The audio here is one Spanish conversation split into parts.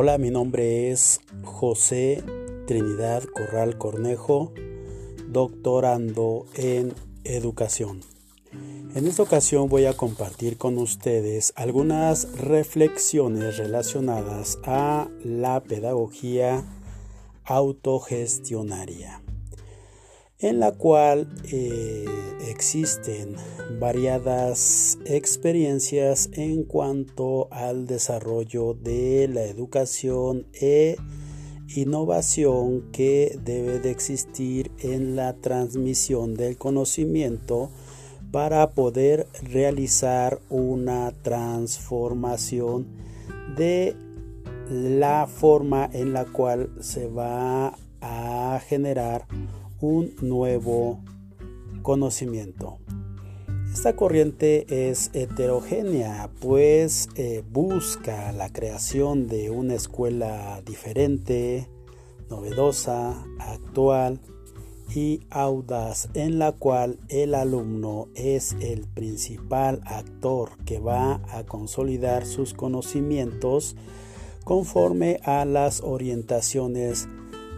Hola, mi nombre es José Trinidad Corral Cornejo, doctorando en educación. En esta ocasión voy a compartir con ustedes algunas reflexiones relacionadas a la pedagogía autogestionaria, en la cual eh, existen variadas experiencias en cuanto al desarrollo de la educación e innovación que debe de existir en la transmisión del conocimiento para poder realizar una transformación de la forma en la cual se va a generar un nuevo conocimiento. Esta corriente es heterogénea, pues eh, busca la creación de una escuela diferente, novedosa, actual y audaz, en la cual el alumno es el principal actor que va a consolidar sus conocimientos conforme a las orientaciones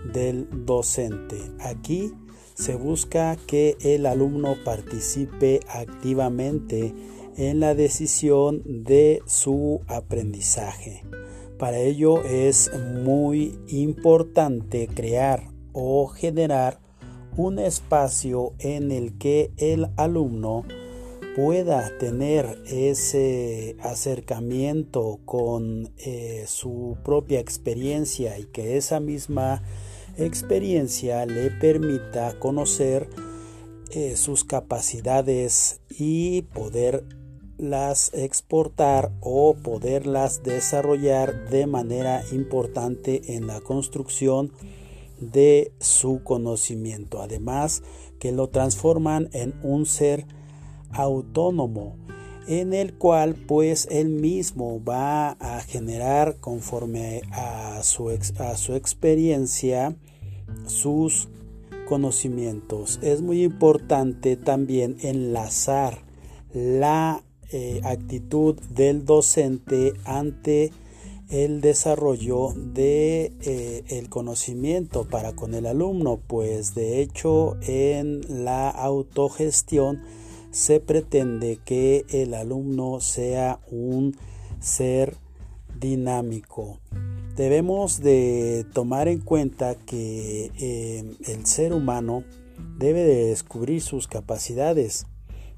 del docente. Aquí se busca que el alumno participe activamente en la decisión de su aprendizaje. Para ello es muy importante crear o generar un espacio en el que el alumno pueda tener ese acercamiento con eh, su propia experiencia y que esa misma le permita conocer eh, sus capacidades y poderlas exportar o poderlas desarrollar de manera importante en la construcción de su conocimiento. Además, que lo transforman en un ser autónomo en el cual pues él mismo va a generar conforme a su, a su experiencia sus conocimientos. Es muy importante también enlazar la eh, actitud del docente ante el desarrollo de eh, el conocimiento para con el alumno pues de hecho en la autogestión se pretende que el alumno sea un ser dinámico. Debemos de tomar en cuenta que eh, el ser humano debe de descubrir sus capacidades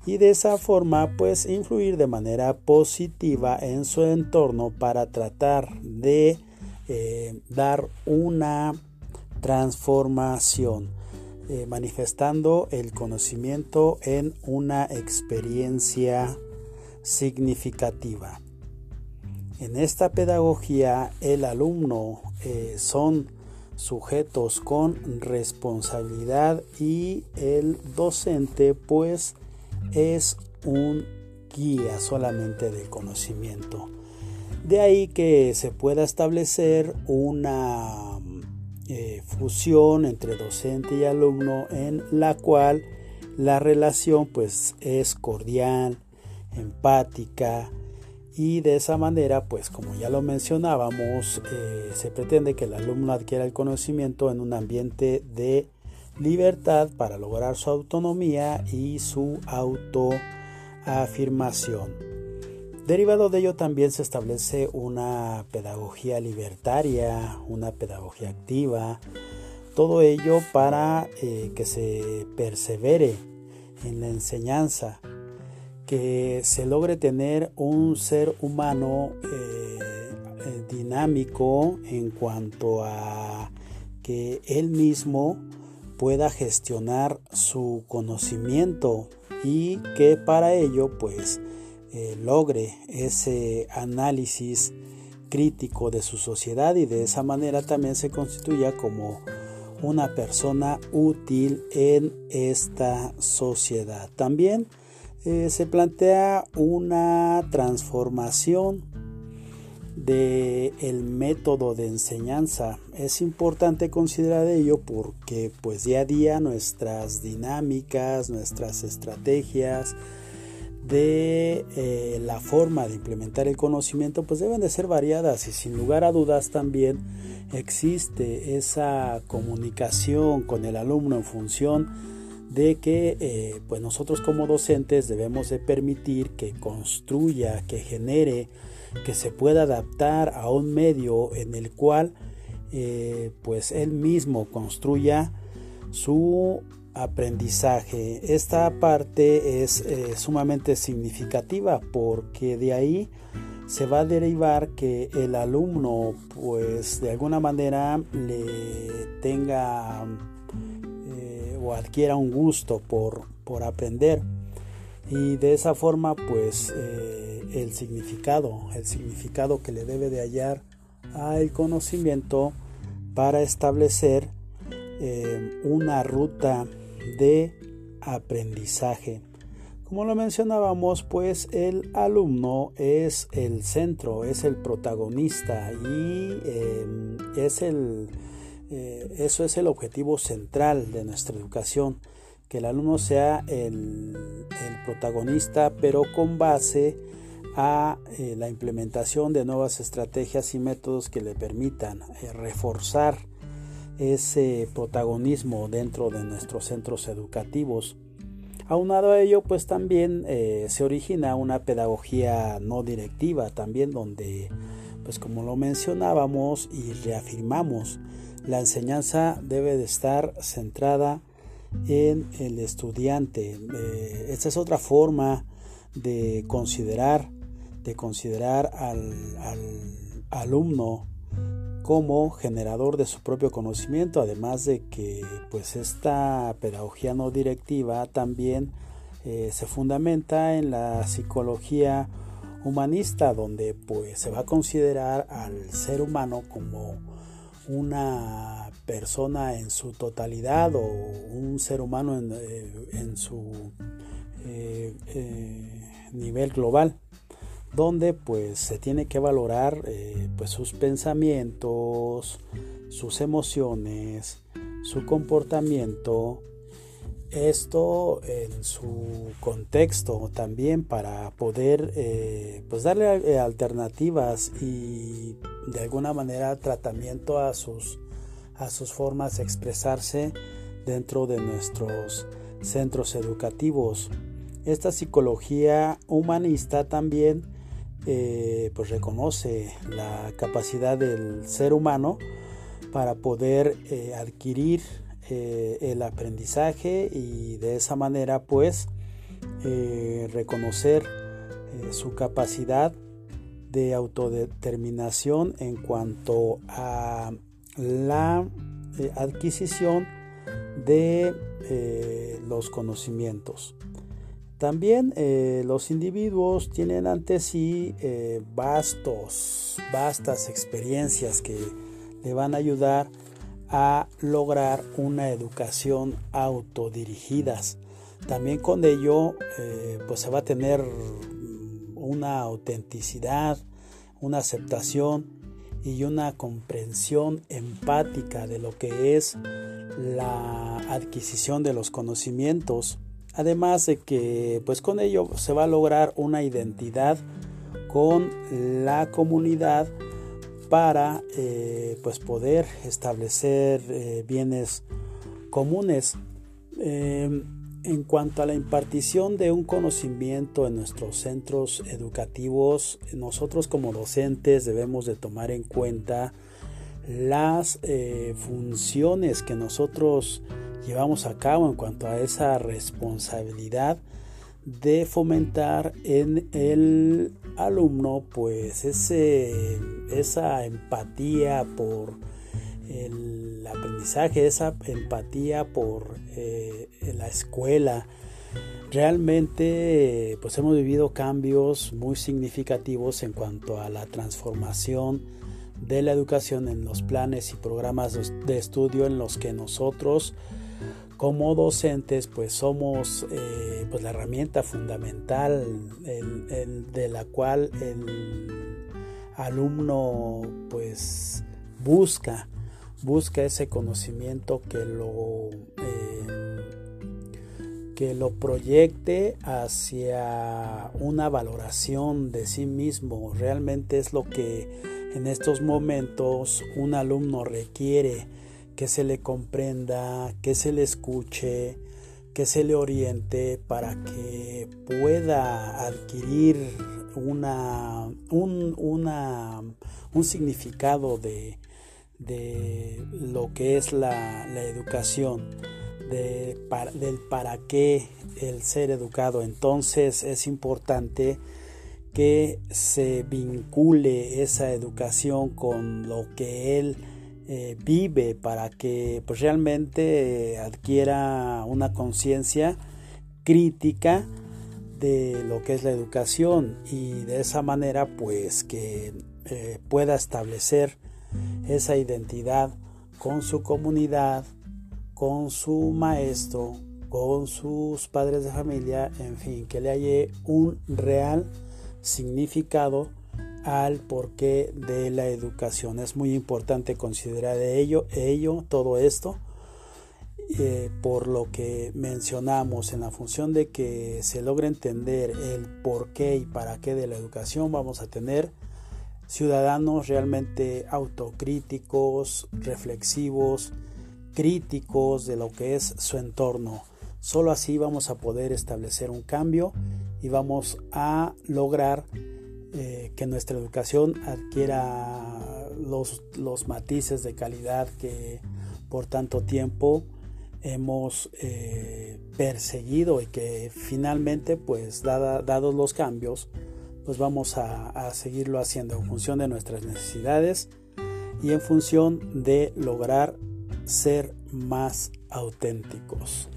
y de esa forma pues influir de manera positiva en su entorno para tratar de eh, dar una transformación eh, manifestando el conocimiento en una experiencia significativa. En esta pedagogía el alumno eh, son sujetos con responsabilidad y el docente pues es un guía solamente del conocimiento. De ahí que se pueda establecer una eh, fusión entre docente y alumno en la cual la relación pues es cordial, empática y de esa manera pues como ya lo mencionábamos eh, se pretende que el alumno adquiera el conocimiento en un ambiente de libertad para lograr su autonomía y su autoafirmación. Derivado de ello también se establece una pedagogía libertaria, una pedagogía activa, todo ello para eh, que se persevere en la enseñanza, que se logre tener un ser humano eh, eh, dinámico en cuanto a que él mismo pueda gestionar su conocimiento y que para ello pues eh, logre ese análisis crítico de su sociedad y de esa manera también se constituya como una persona útil en esta sociedad. También eh, se plantea una transformación de el método de enseñanza. Es importante considerar ello porque pues día a día nuestras dinámicas, nuestras estrategias, de eh, la forma de implementar el conocimiento pues deben de ser variadas y sin lugar a dudas también existe esa comunicación con el alumno en función de que eh, pues nosotros como docentes debemos de permitir que construya, que genere, que se pueda adaptar a un medio en el cual eh, pues él mismo construya su aprendizaje. Esta parte es eh, sumamente significativa porque de ahí se va a derivar que el alumno pues de alguna manera le tenga eh, o adquiera un gusto por, por, aprender y de esa forma pues eh, el significado el significado que le debe de hallar al conocimiento para establecer una ruta de aprendizaje. Como lo mencionábamos, pues el alumno es el centro, es el protagonista y em, es el, eh, eso es el objetivo central de nuestra educación, que el alumno sea el, protagonista, pero con base a eh, la implementación de nuevas estrategias y métodos que le permitan eh, reforzar ese protagonismo dentro de nuestros centros educativos. Aunado a ello, pues también eh, se origina una pedagogía no directiva, también donde, pues como lo mencionábamos y reafirmamos, la enseñanza debe de estar centrada en el estudiante. Eh, esta es otra forma de considerar, de considerar al, al alumno como generador de su propio conocimiento, además de que pues esta pedagogía no directiva también eh, se fundamenta en la psicología humanista, donde pues se va a considerar al ser humano como una persona en su totalidad o un ser humano en, eh, su eh, nivel global donde pues se tiene que valorar eh, pues sus pensamientos, sus emociones, su comportamiento, esto en su contexto también para poder eh, pues darle eh, alternativas y de alguna manera tratamiento a sus a sus formas de expresarse dentro de nuestros centros educativos. Esta psicología humanista también eh, pues reconoce la capacidad del ser humano para poder eh, adquirir eh, el aprendizaje y de esa manera pues reconocer su capacidad de autodeterminación en cuanto a la adquisición de los conocimientos. También eh, los individuos tienen ante sí eh, vastos, vastas experiencias que le van a ayudar a lograr una educación autodirigidas. También con ello eh, pues se va a tener una autenticidad, una aceptación y una comprensión empática de lo que es la adquisición de los conocimientos Además de que pues con ello se va a lograr una identidad con la comunidad para eh, pues poder establecer eh, bienes comunes. Em, en cuanto a la impartición de un conocimiento en nuestros centros educativos, nosotros como docentes debemos de tomar en cuenta las eh, funciones que nosotros llevamos a cabo en cuanto a esa responsabilidad de fomentar en el alumno pues ese, esa empatía por el aprendizaje, esa empatía por eh, la escuela. Realmente pues hemos vivido cambios muy significativos en cuanto a la transformación de la educación en los planes y programas de estudio en los que nosotros como docentes pues somos eh, pues la herramienta fundamental de la cual el alumno pues busca busca ese conocimiento que lo eh, que lo proyecte hacia una valoración de sí mismo. Realmente es lo que en estos momentos un alumno requiere, que se le comprenda, que se le escuche, que se le oriente para que pueda adquirir una, un, un significado de, de, lo que es la, la educación del para qué el ser educado. Entonces es importante que se vincule esa educación con lo que él eh, vive para que pues, realmente adquiera una conciencia crítica de lo que es la educación y de esa manera pues que eh, pueda establecer esa identidad con su comunidad, con su maestro, con sus padres de familia, en fin, que le haya un real significado al porqué de la educación. Es muy importante considerar ello, ello todo esto, eh, por lo que mencionamos en la función de que se logre entender el porqué y para qué de la educación, vamos a tener ciudadanos realmente autocríticos, reflexivos, críticos de lo que es su entorno. Solo así vamos a poder establecer un cambio y vamos a lograr eh, que nuestra educación adquiera los, los, matices de calidad que por tanto tiempo hemos eh, perseguido y que finalmente pues dados los cambios pues vamos a, a seguirlo haciendo en función de nuestras necesidades y en función de lograr ser más auténticos.